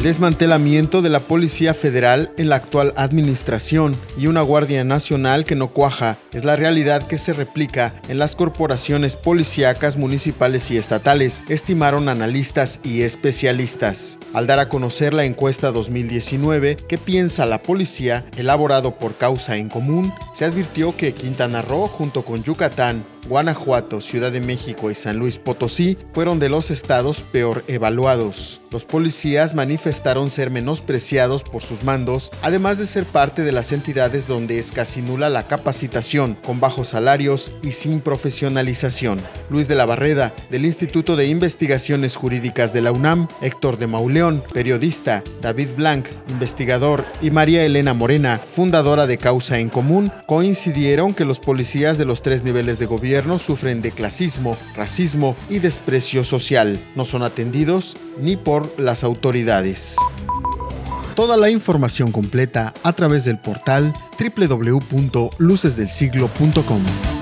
el desmantelamiento de la Policía Federal en la actual administración y una Guardia Nacional que no cuaja es la realidad que se replica en las corporaciones policíacas municipales y estatales, estimaron analistas y especialistas. Al dar a conocer la encuesta 2019 ¿Qué piensa la policía? elaborado por Causa en Común, se advirtió que Quintana Roo junto con Yucatán Guanajuato, Ciudad de México y San Luis Potosí fueron de los estados peor evaluados. Los policías manifestaron ser menospreciados por sus mandos, además de ser parte de las entidades donde es casi nula la capacitación, con bajos salarios y sin profesionalización. Luis de la Barreda, del Instituto de Investigaciones Jurídicas de la UNAM, Héctor de Mauleón, periodista, David Blanc, investigador, y María Elena Morena, fundadora de Causa en Común, coincidieron que los policías de los tres niveles de gobierno sufren de clasismo, racismo y desprecio social. No son atendidos ni por las autoridades. Toda la información completa a través del portal www.lucesdelsiglo.com.